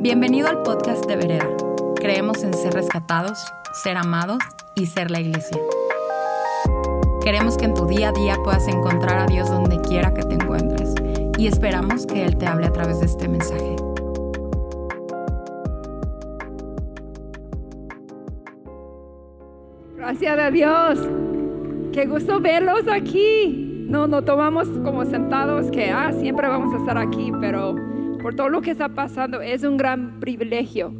Bienvenido al podcast de Vereda. Creemos en ser rescatados, ser amados y ser la iglesia. Queremos que en tu día a día puedas encontrar a Dios donde quiera que te encuentres y esperamos que Él te hable a través de este mensaje. Gracias a Dios. Qué gusto verlos aquí. No, no tomamos como sentados que ah, siempre vamos a estar aquí, pero por todo lo que está pasando es un gran privilegio.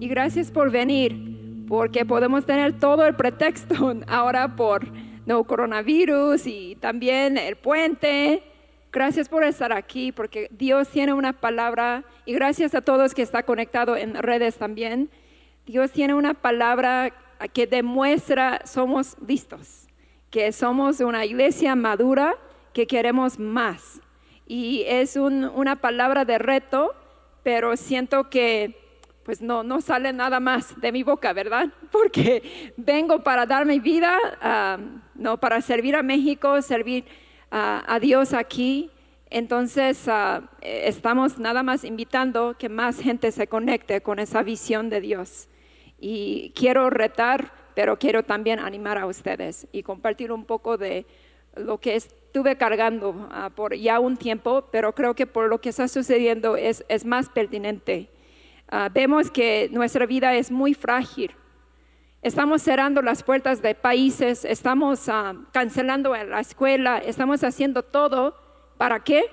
Y gracias por venir, porque podemos tener todo el pretexto ahora por no coronavirus y también el puente. Gracias por estar aquí, porque Dios tiene una palabra y gracias a todos que están conectados en redes también. Dios tiene una palabra que demuestra somos listos, que somos una iglesia madura, que queremos más. Y es una palabra de reto, pero siento que pues no, no sale nada más de mi boca, ¿verdad? Porque vengo para dar mi vida, ah, no para servir a México, servir a Dios aquí. Entonces ah, estamos nada más invitando que más gente se conecte con esa visión de Dios. Y quiero retar, pero quiero también animar a ustedes y compartir un poco de lo que estuve cargando ah, por ya un tiempo, pero creo que por lo que está sucediendo es, es más pertinente. Ah, vemos que nuestra vida es muy frágil. Estamos cerrando las puertas de países, estamos uh, cancelando la escuela, estamos haciendo todo. ¿Para qué?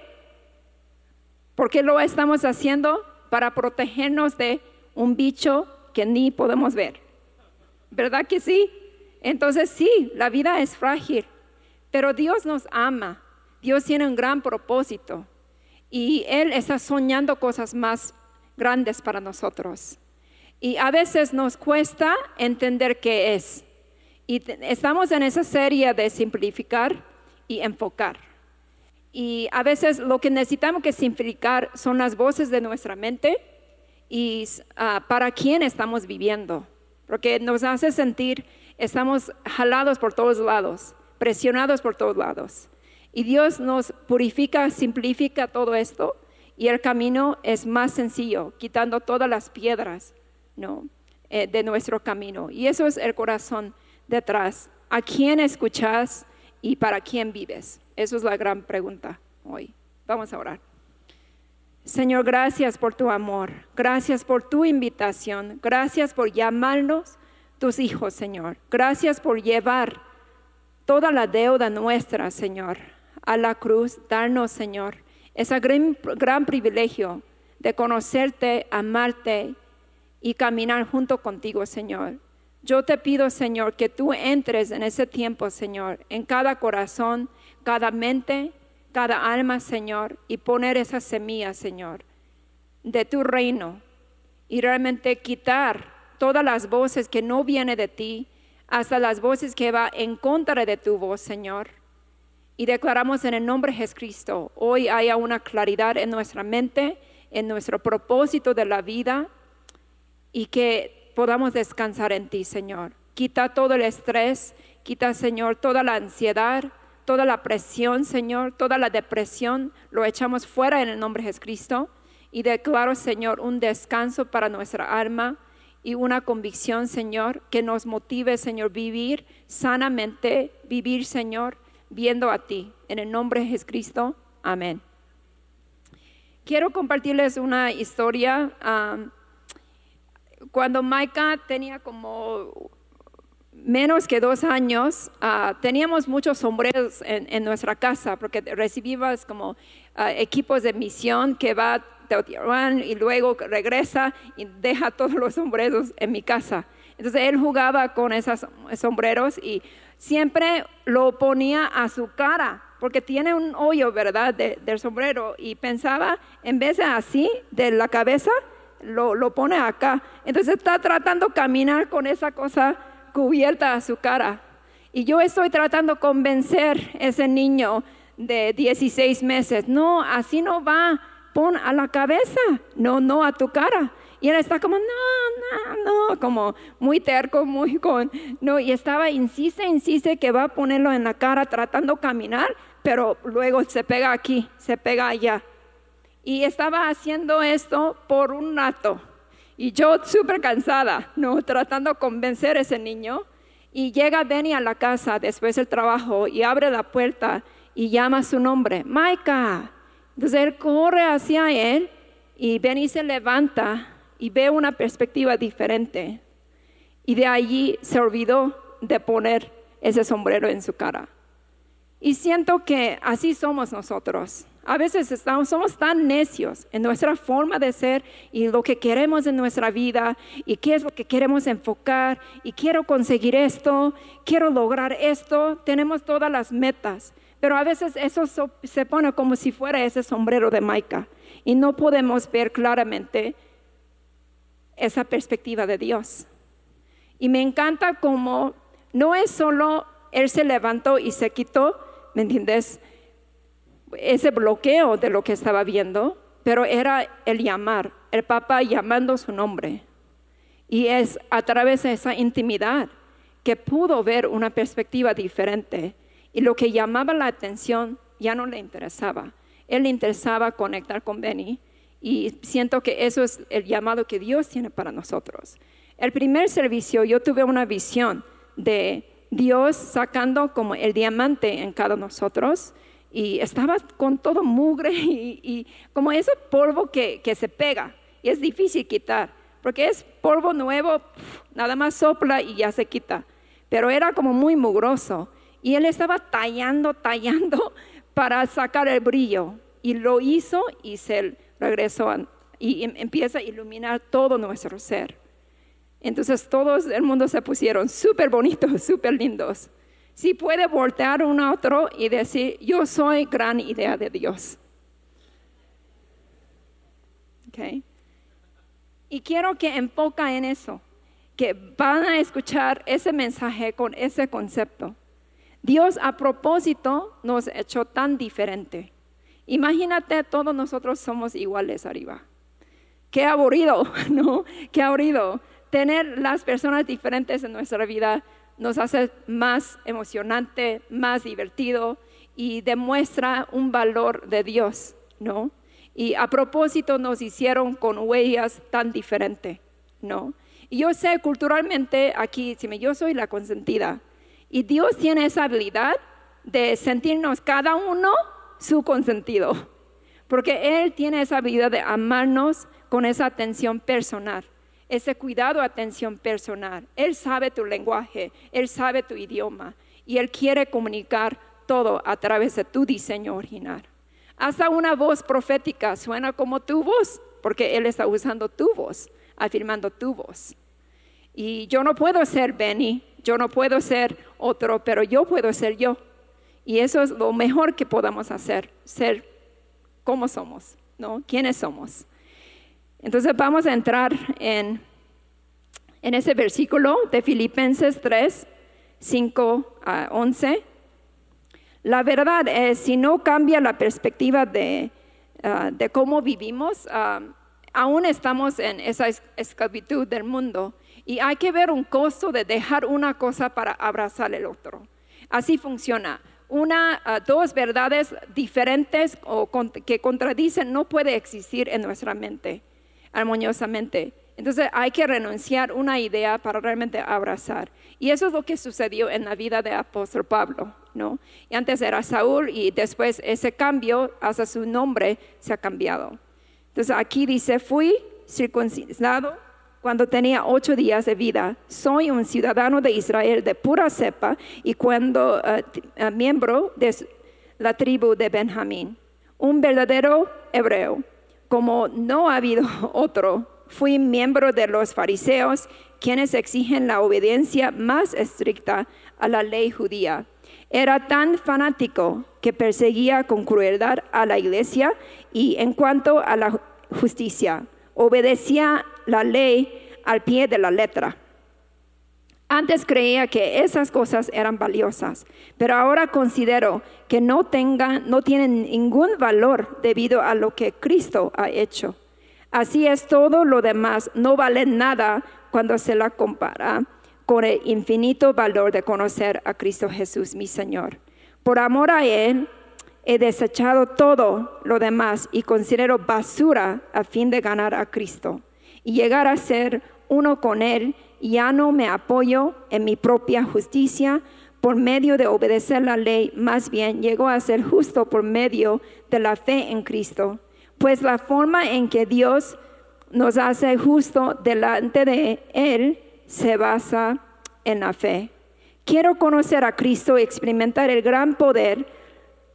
¿Por qué lo estamos haciendo? Para protegernos de un bicho que ni podemos ver. ¿Verdad que sí? Entonces sí, la vida es frágil, pero Dios nos ama. Dios tiene un gran propósito y Él está soñando cosas más grandes para nosotros. Y a veces nos cuesta entender qué es. Y estamos en esa serie de simplificar y enfocar. Y a veces lo que necesitamos que simplificar son las voces de nuestra mente y ah, para quién estamos viviendo, porque nos hace sentir, estamos jalados por todos lados, presionados por todos lados. Y Dios nos purifica, simplifica todo esto y el camino es más sencillo, quitando todas las piedras ¿no? Eh, de nuestro camino. Y eso es el corazón detrás. ¿A quién escuchas y para quién vives? Eso es la gran pregunta hoy. Vamos a orar. Señor, gracias por tu amor, gracias por tu invitación, gracias por llamarnos tus hijos, Señor. Gracias por llevar toda la deuda nuestra, Señor, a la cruz, darnos, Señor, ese gran, gran privilegio de conocerte, amarte y caminar junto contigo, Señor. Yo te pido, Señor, que tú entres en ese tiempo, Señor, en cada corazón, cada mente, cada alma, Señor, y poner esa semilla, Señor, de tu reino y realmente quitar todas las voces que no vienen de ti, hasta las voces que va en contra de tu voz, Señor. Y declaramos en el nombre de Jesucristo, hoy haya una claridad en nuestra mente, en nuestro propósito de la vida, y que podamos descansar en ti, Señor. Quita todo el estrés, quita, Señor, toda la ansiedad, toda la presión, Señor, toda la depresión, lo echamos fuera en el nombre de Jesucristo y declaro, Señor, un descanso para nuestra alma y una convicción, Señor, que nos motive, Señor, vivir sanamente, vivir, Señor, viendo a ti. En el nombre de Jesucristo, amén. Quiero compartirles una historia. cuando Maika tenía como menos que dos años, ah, teníamos muchos sombreros en, nuestra casa, porque recibíamos como ah, equipos de misión que va Teotihuacán y luego regresa y deja todos los sombreros en mi casa. Entonces él jugaba con esos sombreros y siempre lo ponía a su cara, porque tiene un hoyo, ¿verdad?, del sombrero. Y pensaba, en vez de así, de la cabeza, lo, lo pone acá. Entonces está tratando de caminar con esa cosa cubierta a su cara. Y yo estoy tratando de convencer a ese niño de 16 meses, no, así no va, pon a la cabeza, no, no a tu cara. Y él está como, no, no, no, como muy terco, muy con, no, y estaba, insiste, insiste que va a ponerlo en la cara tratando de caminar, pero luego se pega aquí, se pega allá. Y estaba haciendo esto por un rato Y yo súper cansada, ¿no? Tratando de convencer a ese niño. Y llega Benny a la casa después del trabajo y abre la puerta y llama su nombre, Maika. Entonces él corre hacia él y Benny se levanta y ve una perspectiva diferente. Y de allí se olvidó de poner ese sombrero en su cara. Y siento que así somos nosotros. A veces estamos, somos tan necios en nuestra forma de ser y lo que queremos en nuestra vida y qué es lo que queremos enfocar y quiero conseguir esto, quiero lograr esto, tenemos todas las metas, pero a veces eso se pone como si fuera ese sombrero de Maica y no podemos ver claramente esa perspectiva de Dios. Y me encanta como no es solo Él se levantó y se quitó, ¿me entiendes? Ese bloqueo de lo que estaba viendo, pero era el llamar, el papá llamando su nombre. Y es a través de esa intimidad que pudo ver una perspectiva diferente. Y lo que llamaba la atención ya no le interesaba. Él le interesaba conectar con Benny. Y siento que eso es el llamado que Dios tiene para nosotros. El primer servicio yo tuve una visión de Dios sacando como el diamante en cada nosotros y estaba con todo mugre y, como ese polvo que, que, se pega y es difícil quitar, porque es polvo nuevo, nada más sopla y ya se quita, pero era como muy mugroso y él estaba tallando, tallando para sacar el brillo y lo hizo y se regresó y em, empieza a iluminar todo nuestro ser. Entonces todos el mundo se pusieron súper bonitos, súper lindos. Si puede voltear uno a otro y decir, yo soy gran idea de Dios. Y quiero que enfoca en eso, que van a escuchar ese mensaje con ese concepto. Dios a propósito nos echó tan diferente. Imagínate, todos nosotros somos iguales arriba. Qué aburrido, ¿no? Qué aburrido tener las personas diferentes en nuestra vida nos hace más emocionante, más divertido y demuestra un valor de Dios, ¿no? Y a propósito nos hicieron con huellas tan diferentes, ¿no? Y yo sé culturalmente aquí, si yo soy la consentida, y Dios tiene esa habilidad de sentirnos cada uno su consentido, porque Él tiene esa habilidad de amarnos con esa atención personal ese cuidado, atención personal. Él sabe tu lenguaje, Él sabe tu idioma y Él quiere comunicar todo a través de tu diseño original. Hasta una voz profética suena como tu voz, porque Él está usando tu voz, afirmando tu voz. Y yo no puedo ser Benny, yo no puedo ser otro, pero yo puedo ser yo. Y eso es lo mejor que podamos hacer, ser como somos, ¿no? ¿Quiénes somos? Entonces vamos a entrar en, en ese versículo de Filipenses 3, 5 a 11. La verdad es, si no cambia la perspectiva de, ah, de cómo vivimos, ah, aún estamos en esa esclavitud del mundo y hay que ver un costo de dejar una cosa para abrazar el otro. Así funciona. Una, ah, dos verdades diferentes o que contradicen no puede existir en nuestra mente armoniosamente. Entonces hay que renunciar una idea para realmente abrazar. Y eso es lo que sucedió en la vida de apóstol Pablo, ¿no? Y antes era Saúl y después ese cambio hasta su nombre se ha cambiado. Entonces aquí dice, fui circuncidado cuando tenía ocho días de vida. Soy un ciudadano de Israel de pura cepa y cuando eh, eh, miembro de la tribu de Benjamín, un verdadero hebreo como no ha habido otro, fui miembro de los fariseos, quienes exigen la obediencia más estricta a la ley judía. Era tan fanático que perseguía con crueldad a la iglesia y en cuanto a la justicia, obedecía la ley al pie de la letra. Antes creía que esas cosas eran valiosas, pero ahora considero que no, tengan, no tienen ningún valor debido a lo que Cristo ha hecho. Así es, todo lo demás no vale nada cuando se la compara con el infinito valor de conocer a Cristo Jesús, mi Señor. Por amor a Él, he desechado todo lo demás y considero basura a fin de ganar a Cristo y llegar a ser uno con Él, ya no me apoyo en mi propia justicia por medio de obedecer la ley, más bien llego a ser justo por medio de la fe en Cristo. Pues la forma en que Dios nos hace justo delante de Él se basa en la fe. Quiero conocer a Cristo y experimentar el gran poder,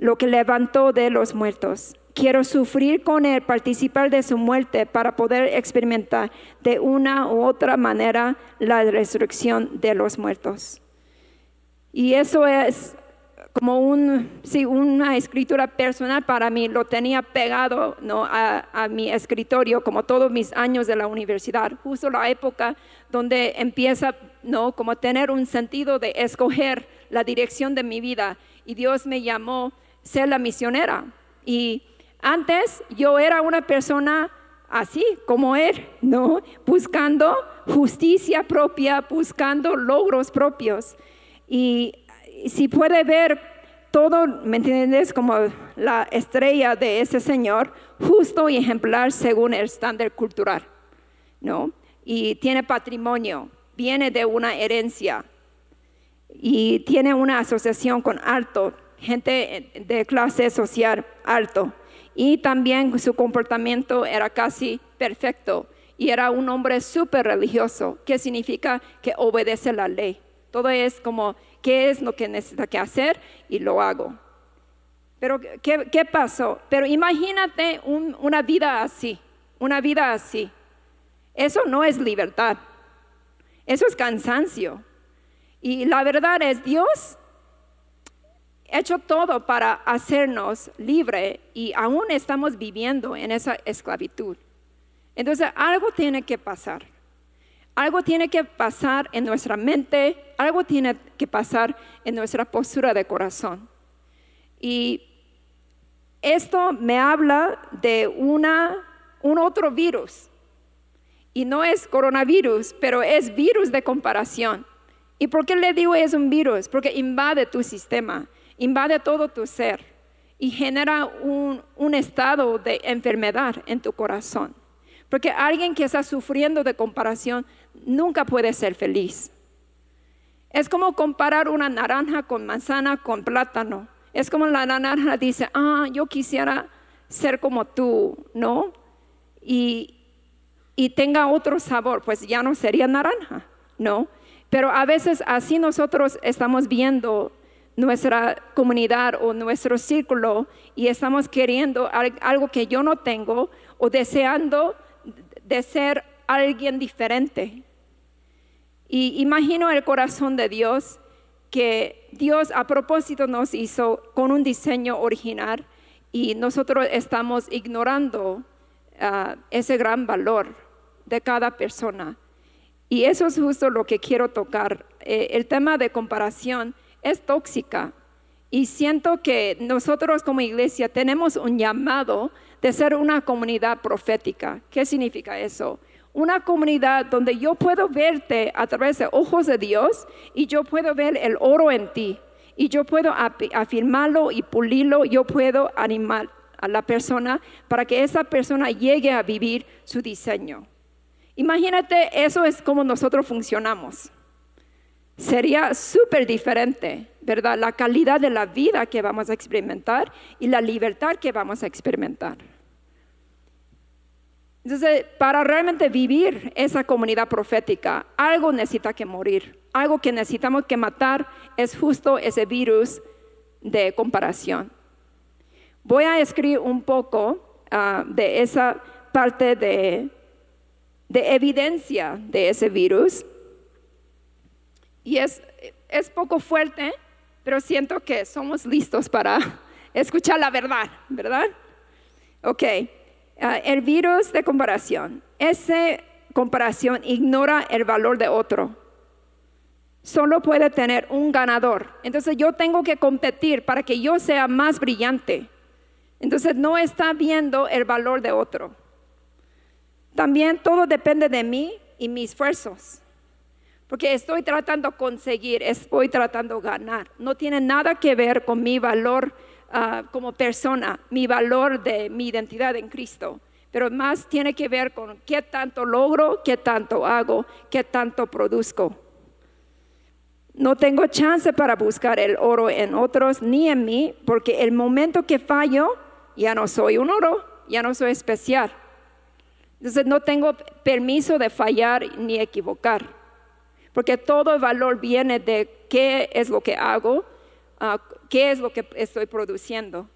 lo que levantó de los muertos. Quiero sufrir con Él, participar de su muerte para poder experimentar de una u otra manera la resurrección de los muertos. Y eso es como un, sí, una escritura personal para mí, lo tenía pegado ¿no? a, a, mi escritorio como todos mis años de la universidad, justo la época donde empieza ¿no? como tener un sentido de escoger la dirección de mi vida. Y Dios me llamó ser la misionera. Y antes yo era una persona así como Él, ¿no? Buscando justicia propia, buscando logros propios. Y si puede ver todo, ¿me entiendes? Como la estrella de ese Señor, justo y ejemplar según el estándar cultural, ¿no? Y tiene patrimonio, viene de una herencia y tiene una asociación con alto, gente de clase social alto. Y también su comportamiento era casi perfecto y era un hombre súper religioso, que significa que obedece la ley. Todo es como qué es lo que necesita que hacer y lo hago. Pero ¿qué, pasó? Pero imagínate una vida así, una vida así. Eso no es libertad, eso es cansancio. Y la verdad es, Dios hecho todo para hacernos libre y aún estamos viviendo en esa esclavitud. Entonces algo tiene que pasar. Algo tiene que pasar en nuestra mente, algo tiene que pasar en nuestra postura de corazón. Y esto me habla de una, un otro virus. Y no es coronavirus, pero es virus de comparación. ¿Y por qué le digo es un virus? Porque invade tu sistema, invade todo tu ser y genera un, estado de enfermedad en tu corazón. Porque alguien que está sufriendo de comparación nunca puede ser feliz. Es como comparar una naranja con manzana con plátano. Es como la naranja dice, ah, yo quisiera ser como tú, ¿no? Y, y tenga otro sabor, pues ya no sería naranja, ¿no? Pero a veces así nosotros estamos viendo nuestra comunidad o nuestro círculo y estamos queriendo algo que yo no tengo o deseando de ser alguien diferente. Y imagino el corazón de Dios, que Dios a propósito nos hizo con un diseño original y nosotros estamos ignorando ah, ese gran valor de cada persona. Y eso es justo lo que quiero tocar. Eh, el tema de comparación es tóxica y siento que nosotros como iglesia tenemos un llamado de ser una comunidad profética. ¿Qué significa eso? una comunidad donde yo puedo verte a través de ojos de Dios y yo puedo ver el oro en ti y yo puedo afirmarlo y pulirlo, yo puedo animar a la persona para que esa persona llegue a vivir su diseño. Imagínate, eso es como nosotros funcionamos. Sería súper diferente, ¿verdad? La calidad de la vida que vamos a experimentar y la libertad que vamos a experimentar. Entonces, para realmente vivir esa comunidad profética, algo necesita que morir, algo que necesitamos que matar es justo ese virus de comparación. Voy a escribir un poco ah, de esa parte de, de, evidencia de ese virus. Y es, es poco fuerte, pero siento que somos listos para escuchar la verdad, ¿verdad? Ok. Ah, el virus de comparación. Esa comparación ignora el valor de otro. Solo puede tener un ganador. Entonces yo tengo que competir para que yo sea más brillante. Entonces no está viendo el valor de otro. También todo depende de mí y mis esfuerzos. Porque estoy tratando de conseguir, estoy tratando de ganar. No tiene nada que ver con mi valor Ah, como persona, mi valor de mi identidad en Cristo. pero más tiene que ver con qué tanto logro, qué tanto hago, qué tanto produzco. No tengo chance para buscar el oro en otros ni en mí, porque el momento que fallo, ya no soy un oro, ya no soy especial. Entonces no tengo permiso de fallar ni equivocar, porque todo el valor viene de qué es lo que hago, ah, qué es lo que estoy produciendo.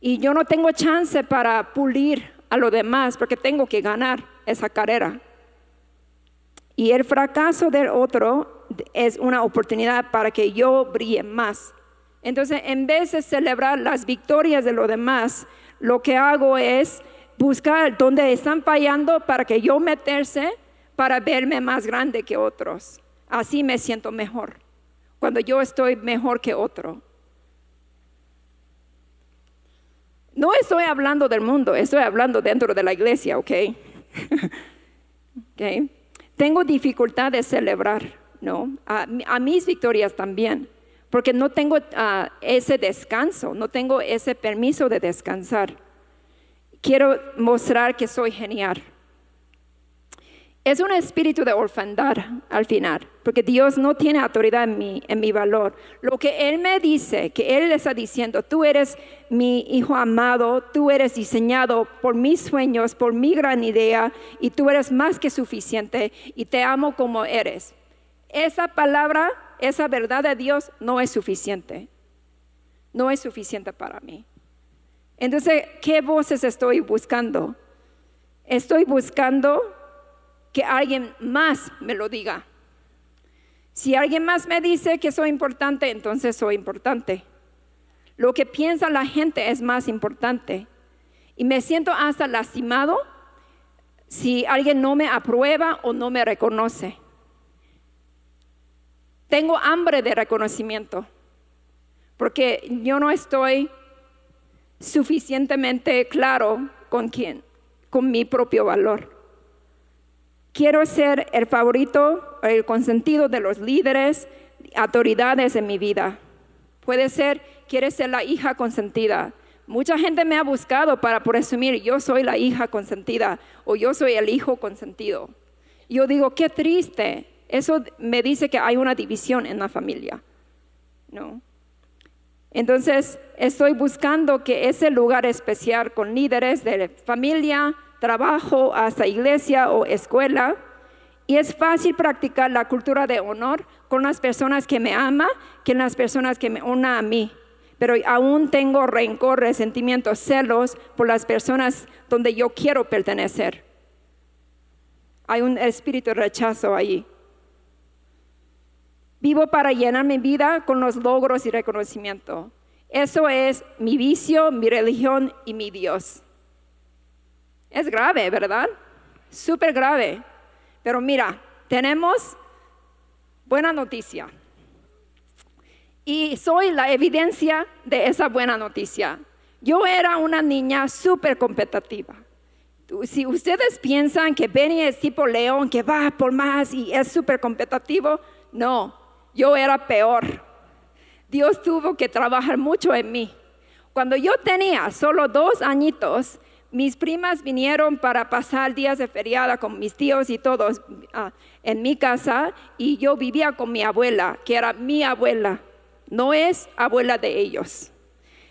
Y yo no tengo chance para pulir a lo demás, porque tengo que ganar esa carrera. Y el fracaso del otro es una oportunidad para que yo brille más. Entonces, en vez de celebrar las victorias de los demás, lo que hago es buscar dónde están fallando para que yo meterse para verme más grande que otros. Así me siento mejor, cuando yo estoy mejor que otro. No estoy hablando del mundo, estoy hablando dentro de la iglesia, ¿ok? okay. Tengo dificultad de celebrar, ¿no? A, mis victorias también, porque no tengo ah, ese descanso, no tengo ese permiso de descansar. Quiero mostrar que soy genial. Es un espíritu de orfandad al final, porque Dios no tiene autoridad en mi, en mi valor. Lo que Él me dice, que Él le está diciendo, tú eres mi hijo amado, tú eres diseñado por mis sueños, por mi gran idea, y tú eres más que suficiente, y te amo como eres. Esa palabra, esa verdad de Dios no es suficiente. No es suficiente para mí. Entonces, ¿qué voces estoy buscando? Estoy buscando que alguien más me lo diga. Si alguien más me dice que soy importante, entonces soy importante. Lo que piensa la gente es más importante. Y me siento hasta lastimado si alguien no me aprueba o no me reconoce. Tengo hambre de reconocimiento porque yo no estoy suficientemente claro con quién, con mi propio valor. Quiero ser el favorito, el consentido de los líderes, autoridades en mi vida. Puede ser, quieres ser la hija consentida. Mucha gente me ha buscado para presumir, yo soy la hija consentida o yo soy el hijo consentido. Yo digo, qué triste. Eso me dice que hay una división en la familia. ¿No? Entonces, estoy buscando que ese lugar especial con líderes de familia, trabajo, hasta iglesia o escuela. Y es fácil practicar la cultura de honor con las personas que me aman que en las personas que me honran a mí. Pero aún tengo rencor, resentimientos, celos por las personas donde yo quiero pertenecer. Hay un espíritu de rechazo ahí. Vivo para llenar mi vida con los logros y reconocimiento. Eso es mi vicio, mi religión y mi Dios. Es grave, ¿verdad? Súper grave. Pero mira, tenemos buena noticia. Y soy la evidencia de esa buena noticia. Yo era una niña súper competitiva. Si ustedes piensan que Benny es tipo león, que va por más y es súper competitivo, no, yo era peor. Dios tuvo que trabajar mucho en mí. Cuando yo tenía solo dos añitos, mis primas vinieron para pasar días de feriada con mis tíos y todos ah, en mi casa y yo vivía con mi abuela, que era mi abuela, no es abuela de ellos.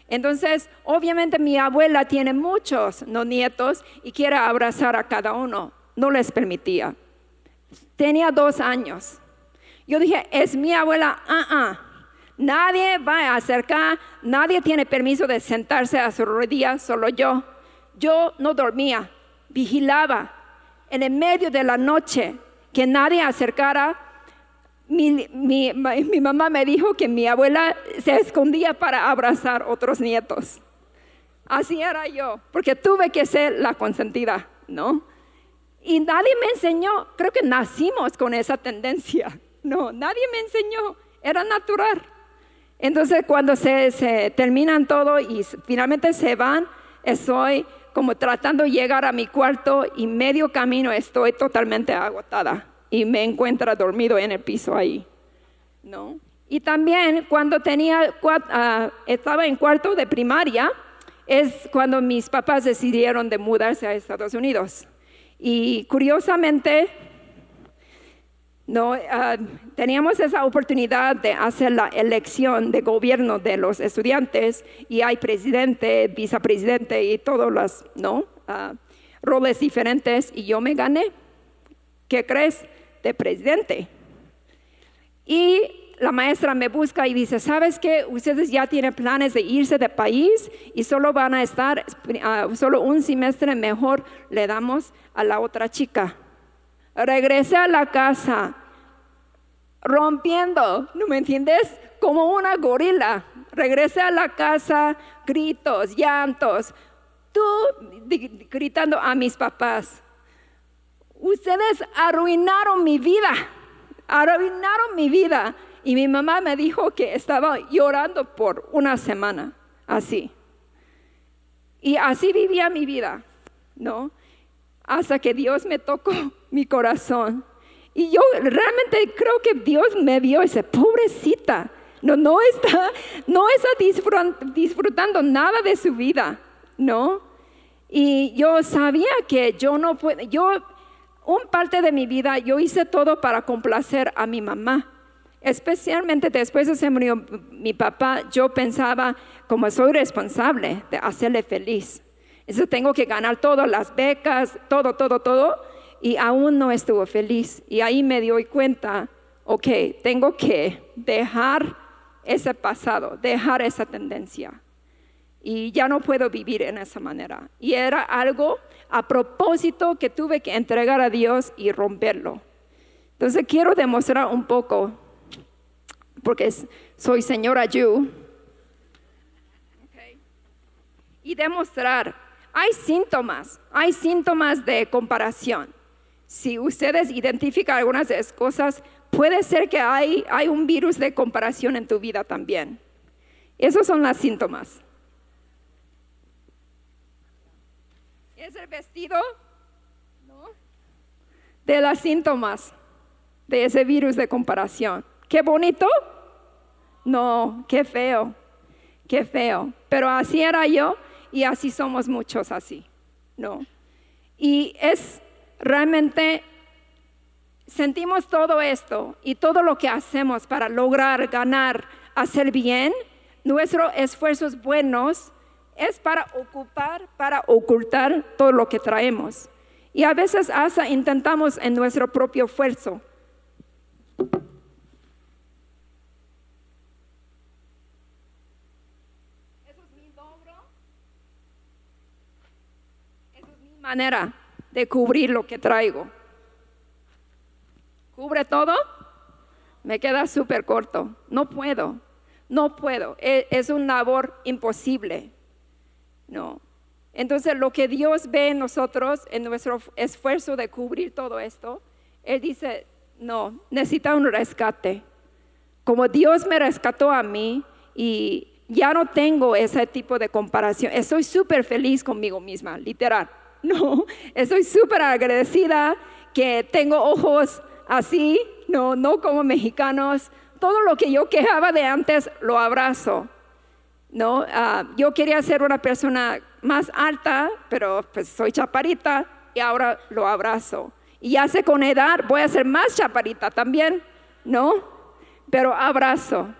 Entonces, obviamente mi abuela tiene muchos no nietos y quiere abrazar a cada uno. No les permitía. Tenía dos años. Yo dije, es mi abuela, ah, ah. Nadie va a acercar, nadie tiene permiso de sentarse a su rodilla, solo yo. Yo no dormía, vigilaba en el medio de la noche que nadie acercara. Mi, mamá me dijo que mi abuela se escondía para abrazar otros nietos. Así era yo, porque tuve que ser la consentida, ¿no? Y nadie me enseñó, creo que nacimos con esa tendencia. No, nadie me enseñó, era natural. Entonces cuando se, se terminan todo y finalmente se van, estoy como tratando de llegar a mi cuarto y medio camino estoy totalmente agotada y me encuentro dormido en el piso ahí. ¿no? Y también cuando tenía, uh, estaba en cuarto de primaria, es cuando mis papás decidieron de mudarse a Estados Unidos. Y curiosamente, no, ah, teníamos esa oportunidad de hacer la elección de gobierno de los estudiantes y hay presidente, vicepresidente y todos los ¿no? Ah, roles diferentes y yo me gané. ¿Qué crees? De presidente. Y la maestra me busca y dice, ¿sabes qué? Ustedes ya tienen planes de irse de país y solo van a estar, ah, solo un semestre mejor le damos a la otra chica. Regresé a la casa rompiendo, ¿no me entiendes? Como una gorila. Regresé a la casa, gritos, llantos, tú gritando a mis papás. Ustedes arruinaron mi vida, arruinaron mi vida. Y mi mamá me dijo que estaba llorando por una semana, así. Y así vivía mi vida, ¿no? Hasta que Dios me tocó mi corazón. Y yo realmente creo que Dios me vio dice, pobrecita, no, no está, no está disfrutando nada de su vida, ¿no? Y yo sabía que yo no puedo, yo, un parte de mi vida, yo hice todo para complacer a mi mamá. Especialmente después de se murió mi papá, yo pensaba, como soy responsable de hacerle feliz. Eso tengo que ganar todas las becas, todo, todo, todo. Y aún no estuvo feliz. Y ahí me doy cuenta, ok, tengo que dejar ese pasado, dejar esa tendencia. Y ya no puedo vivir en esa manera. Y era algo a propósito que tuve que entregar a Dios y romperlo. Entonces quiero demostrar un poco porque soy señora Yu. Y demostrar, hay síntomas, hay síntomas de comparación. Si ustedes identifican algunas de esas cosas, puede ser que hay, hay un virus de comparación en tu vida también. Esos son los síntomas. Es el vestido de los síntomas de ese virus de comparación. Qué bonito, no, qué feo, qué feo. Pero así era yo y así somos muchos así, ¿no? Y es realmente, sentimos todo esto y todo lo que hacemos para lograr ganar, hacer bien, nuestros esfuerzos buenos es para ocupar, para ocultar todo lo que traemos. Y a veces hasta intentamos en nuestro propio esfuerzo. Manera de cubrir lo que traigo. ¿Cubre todo? Me queda súper corto. No puedo, no puedo. E, es, un labor imposible. No. Entonces lo que Dios ve en nosotros, en nuestro esfuerzo de cubrir todo esto, Él dice, no, necesita un rescate. Como Dios me rescató a mí y ya no tengo ese tipo de comparación, estoy súper feliz conmigo misma, literal. No, estoy súper agradecida que tengo ojos así, no, no como mexicanos. Todo lo que yo quejaba de antes lo abrazo. No, ah, yo quería ser una persona más alta, pero pues soy chaparita y ahora lo abrazo. Y ya sé con edad voy a ser más chaparita también, ¿no? Pero abrazo.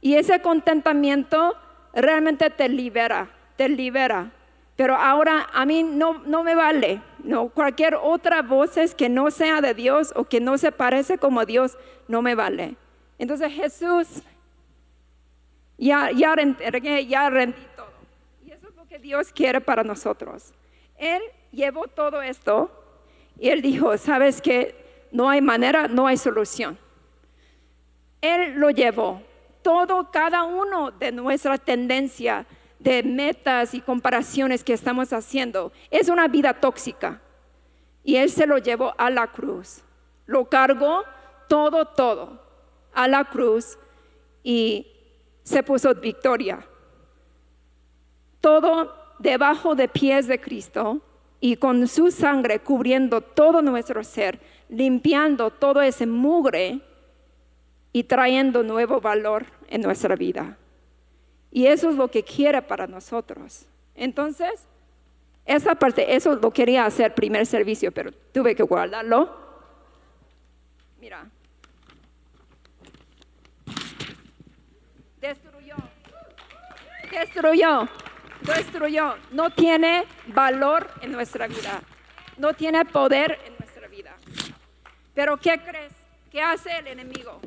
Y ese contentamiento realmente te libera, te libera. Pero ahora a mí no, no me vale. No, cualquier otra voz que no sea de Dios o que no se parece como Dios, no me vale. Entonces Jesús, ya, ya, ya rendí todo. Y eso es lo que Dios quiere para nosotros. Él llevó todo esto y él dijo, sabes que no hay manera, no hay solución. Él lo llevó. Todo, cada uno de nuestra tendencia de metas y comparaciones que estamos haciendo. Es una vida tóxica. Y Él se lo llevó a la cruz. Lo cargó todo, todo a la cruz y se puso victoria. Todo debajo de pies de Cristo y con su sangre cubriendo todo nuestro ser, limpiando todo ese mugre y trayendo nuevo valor en nuestra vida. Y eso es lo que quiere para nosotros. Entonces, esa parte, eso lo quería hacer primer servicio, pero tuve que guardarlo. Mira. Destruyó. Destruyó. Destruyó. No tiene valor en nuestra vida. No tiene poder en nuestra vida. Pero ¿qué crees? ¿Qué hace el enemigo?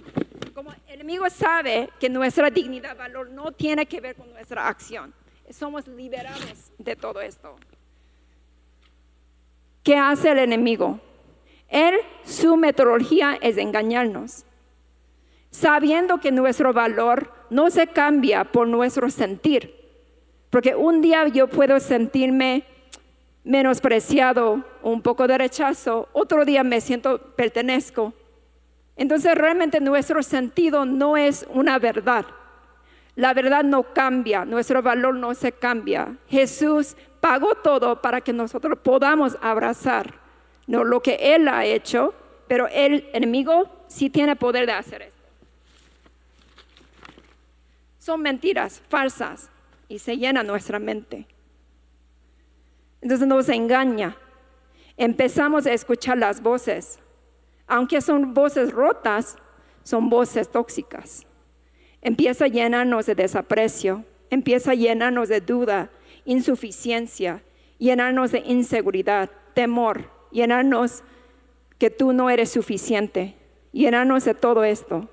Como el enemigo sabe que nuestra dignidad, valor no tiene que ver con nuestra acción. Somos liberados de todo esto. ¿Qué hace el enemigo? Él, su metodología es engañarnos, sabiendo que nuestro valor no se cambia por nuestro sentir. Porque un día yo puedo sentirme menospreciado, un poco de rechazo, otro día me siento pertenezco. Entonces realmente nuestro sentido no es una verdad. La verdad no cambia, nuestro valor no se cambia. Jesús pagó todo para que nosotros podamos abrazar no lo que Él ha hecho, pero el enemigo sí tiene poder de hacer esto. Son mentiras falsas y se llena nuestra mente. Entonces nos engaña. Empezamos a escuchar las voces. Aunque son voces rotas, son voces tóxicas. Empieza a llenarnos de desaprecio, empieza a llenarnos de duda, insuficiencia, llenarnos de inseguridad, temor, llenarnos que tú no eres suficiente, llenarnos de todo esto.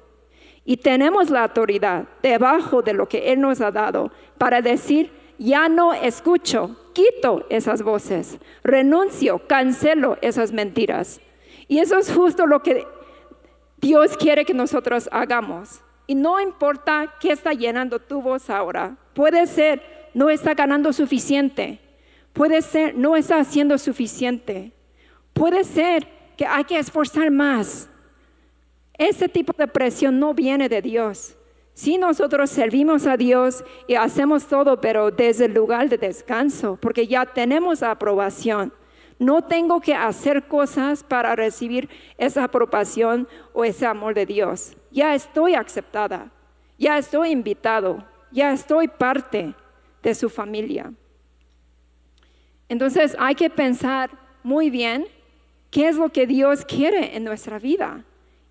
Y tenemos la autoridad debajo de lo que Él nos ha dado para decir, ya no escucho, quito esas voces, renuncio, cancelo esas mentiras. Y eso es justo lo que Dios quiere que nosotros hagamos. Y no importa qué está llenando tu voz ahora, puede ser no está ganando suficiente. Puede ser, no está haciendo suficiente. Puede ser que hay que esforzar más. Ese tipo de presión no viene de Dios. Si nosotros servimos a Dios y hacemos todo, pero desde el lugar de descanso, porque ya tenemos aprobación. No tengo que hacer cosas para recibir esa aprobación o ese amor de Dios. Ya estoy aceptada, ya estoy invitado, ya estoy parte de su familia. Entonces hay que pensar muy bien qué es lo que Dios quiere en nuestra vida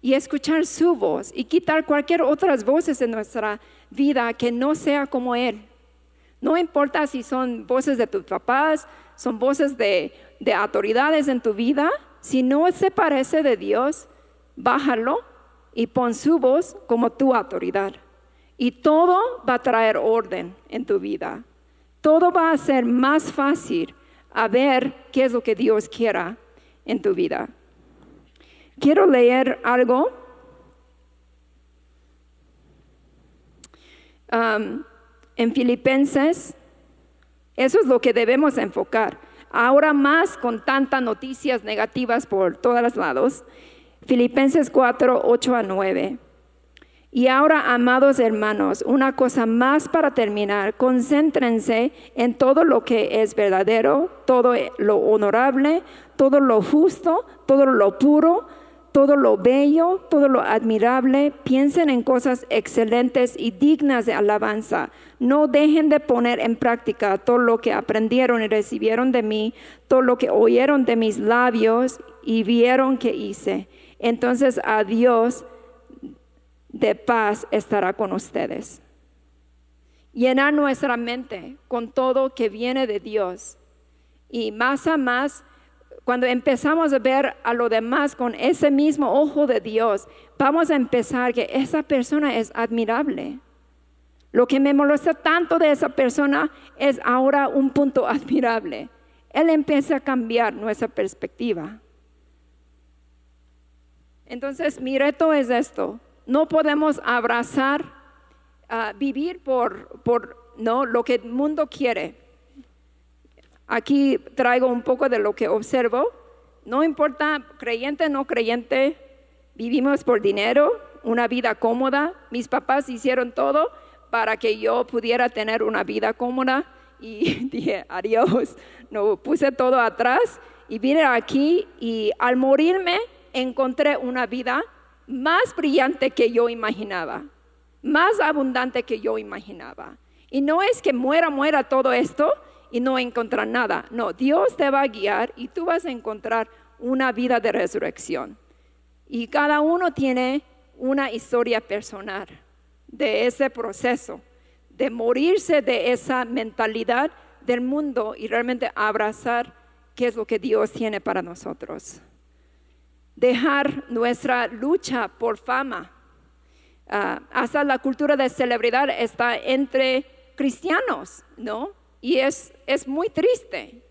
y escuchar su voz y quitar cualquier otras voces en nuestra vida que no sea como Él. No importa si son voces de tus papás, son voces de, de autoridades en tu vida, si no se parece de Dios, bájalo y pon su voz como tu autoridad. Y todo va a traer orden en tu vida. Todo va a ser más fácil a ver qué es lo que Dios quiera en tu vida. Quiero leer algo. Um, en Filipenses, eso es lo que debemos enfocar. Ahora más con tantas noticias negativas por todos lados. Filipenses 4, 8 a 9. Y ahora, amados hermanos, una cosa más para terminar, concéntrense en todo lo que es verdadero, todo lo honorable, todo lo justo, todo lo puro, todo lo bello, todo lo admirable. Piensen en cosas excelentes y dignas de alabanza. No dejen de poner en práctica todo lo que aprendieron y recibieron de mí, todo lo que oyeron de mis labios y vieron que hice. Entonces a Dios de paz estará con ustedes. Llenar nuestra mente con todo que viene de Dios. Y más a más, cuando empezamos a ver a lo demás con ese mismo ojo de Dios, vamos a empezar que esa persona es admirable. Lo que me molesta tanto de esa persona es ahora un punto admirable. Él empieza a cambiar nuestra perspectiva. Entonces, mi reto es esto, no podemos abrazar, ah, vivir por, por ¿no? lo que el mundo quiere. Aquí traigo un poco de lo que observo. No importa creyente no creyente, vivimos por dinero, una vida cómoda. Mis papás hicieron todo para que yo pudiera tener una vida cómoda y dije, adiós, no puse todo atrás y vine aquí y al morirme encontré una vida más brillante que yo imaginaba, más abundante que yo imaginaba. Y no es que muera, muera todo esto y no encontrar nada. No, Dios te va a guiar y tú vas a encontrar una vida de resurrección. Y cada uno tiene una historia personal de ese proceso, de morirse de esa mentalidad del mundo y realmente abrazar qué es lo que Dios tiene para nosotros. Dejar nuestra lucha por fama. Ah, hasta la cultura de celebridad está entre cristianos, ¿no? Y es, es muy triste.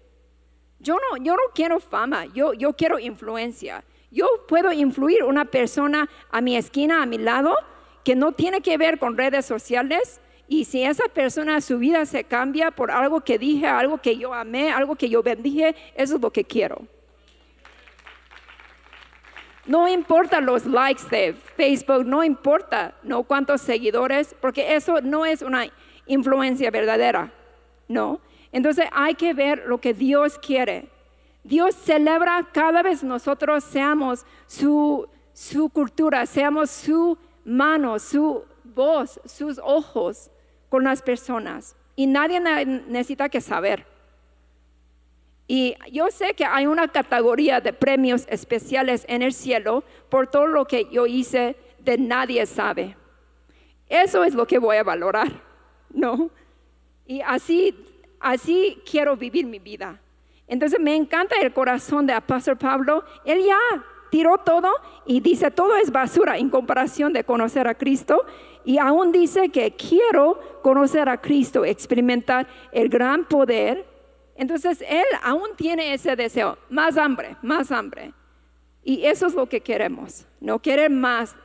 Yo no, yo no quiero fama, yo, yo quiero influencia. Yo puedo influir una persona a mi esquina, a mi lado, que no tiene que ver con redes sociales. Y si esa persona, su vida se cambia por algo que dije, algo que yo amé, algo que yo bendije, eso es lo que quiero. No importa los likes de Facebook, no importa no cuántos seguidores, porque eso no es una influencia verdadera, ¿no? Entonces hay que ver lo que Dios quiere. Dios celebra cada vez nosotros seamos su, su cultura, seamos su mano, su voz, sus ojos con las personas. Y nadie necesita que saber. Y yo sé que hay una categoría de premios especiales en el cielo por todo lo que yo hice de nadie sabe. Eso es lo que voy a valorar, ¿no? Y así, así quiero vivir mi vida. Entonces me encanta el corazón de apóstol Pablo. Él ya tiró todo y dice, todo es basura en comparación de conocer a Cristo. Y aún dice que quiero conocer a Cristo, experimentar el gran poder. Entonces él aún tiene ese deseo, más hambre, más hambre. Y eso es lo que queremos. No quiere más,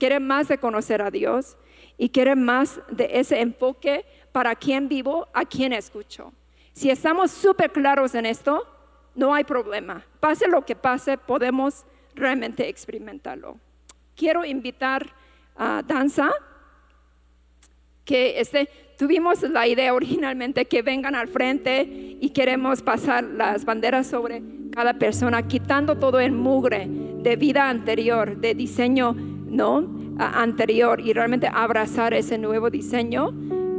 quiere más de conocer a Dios y quiere más de ese enfoque para quién vivo, a quién escucho. Si estamos súper claros en esto, no hay problema. Pase lo que pase, podemos realmente experimentarlo. Quiero invitar a Danza, que este, tuvimos la idea originalmente que vengan al frente y queremos pasar las banderas sobre cada persona, quitando todo el mugre de vida anterior, de diseño no anterior y realmente abrazar ese nuevo diseño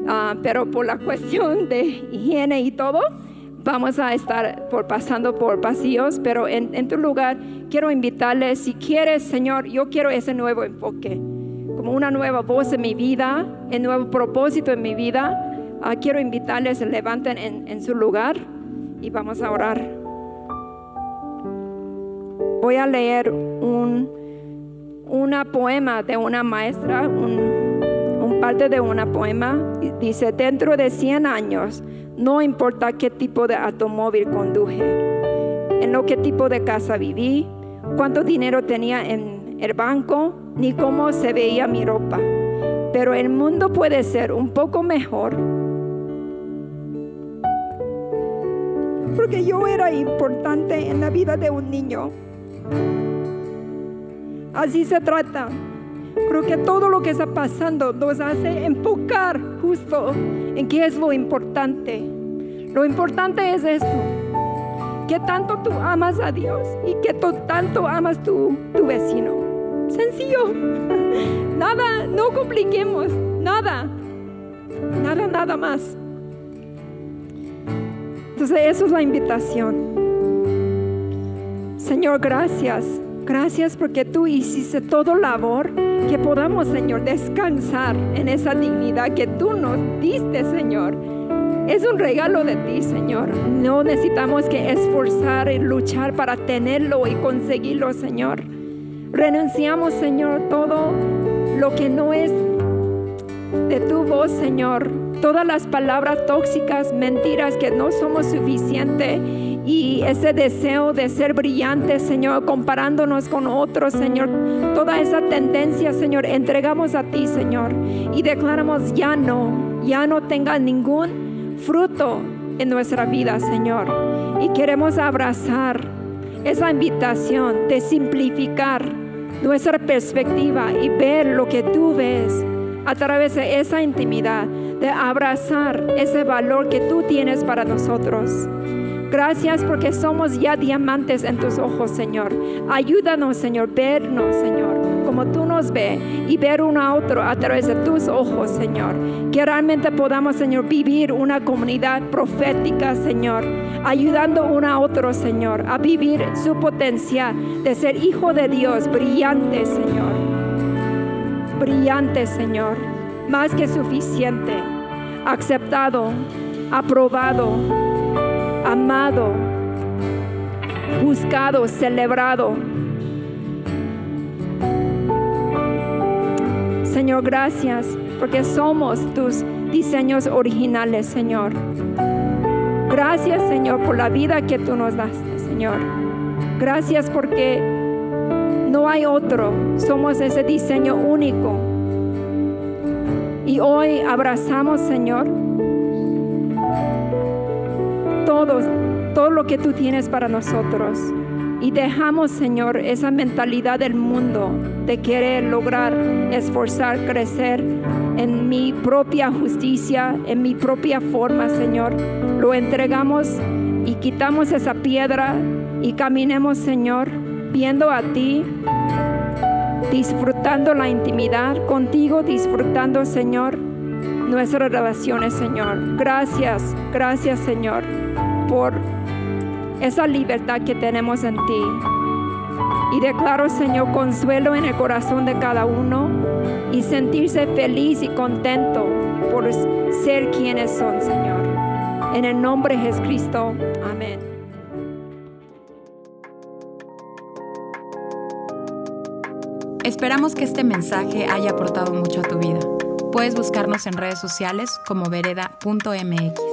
Ah, pero por la cuestión de higiene y todo, vamos a estar por pasando por pasillos, pero en, tu lugar quiero invitarles, si quieres, Señor, yo quiero ese nuevo enfoque, como una nueva voz en mi vida, un nuevo propósito en mi vida. Ah, quiero invitarles, levanten en, en su lugar y vamos a orar. Voy a leer un una poema de una maestra, un parte de una poema, dice, dentro de 100 años, no importa qué tipo de automóvil conduje, en lo que tipo de casa viví, cuánto dinero tenía en el banco, ni cómo se veía mi ropa. Pero el mundo puede ser un poco mejor. Porque yo era importante en la vida de un niño. Así se trata Creo que todo lo que está pasando nos hace enfocar justo en qué es lo importante. Lo importante es esto, que tanto tú amas a Dios y que tanto amas tu, tu vecino. Sencillo. Nada, no compliquemos, nada. Nada, nada más. Entonces, eso es la invitación. Señor, gracias Gracias porque tú hiciste todo labor que podamos, Señor, descansar en esa dignidad que tú nos diste, Señor. Es un regalo de ti, Señor. No necesitamos que esforzar y luchar para tenerlo y conseguirlo, Señor. Renunciamos, Señor, todo lo que no es de tu voz, Señor. Todas las palabras tóxicas, mentiras que no somos suficientes y ese deseo de ser brillante, Señor, comparándonos con otros, Señor. Toda esa tendencia, Señor, entregamos a ti, Señor, y declaramos ya no, ya no tenga ningún fruto en nuestra vida, Señor. Y queremos abrazar esa invitación de simplificar nuestra perspectiva y ver lo que tú ves a través de esa intimidad, de abrazar ese valor que tú tienes para nosotros. Gracias porque somos ya diamantes en tus ojos, Señor. Ayúdanos, Señor, vernos, Señor, como tú nos ves y ver uno a otro a través de tus ojos, Señor. Que realmente podamos, Señor, vivir una comunidad profética, Señor, ayudando uno a otro, Señor, a vivir su potencial de ser hijo de Dios, brillante, Señor. Brillante, Señor. Más que suficiente. Aceptado, aprobado, amado, buscado, celebrado. Señor, gracias porque somos tus diseños originales, Señor. Gracias, Señor, por la vida que tú nos das, Señor. Gracias porque no hay otro. Somos ese diseño único. Y hoy abrazamos, Señor, todo, todo lo que tú tienes para nosotros. Y dejamos, Señor, esa mentalidad del mundo de querer lograr, esforzar, crecer en mi propia justicia, en mi propia forma, Señor. Lo entregamos y quitamos esa piedra y caminemos, Señor, viendo a ti, disfrutando la intimidad contigo, disfrutando, Señor, nuestras relaciones, Señor. Gracias, gracias, Señor, por esa libertad que tenemos en ti. Y declaro, Señor, consuelo en el corazón de cada uno y sentirse feliz y contento por ser quienes son, Señor. En el nombre de Jesucristo. Amén. Esperamos que este mensaje haya aportado mucho a tu vida. Puedes buscarnos en redes sociales como vereda.mx.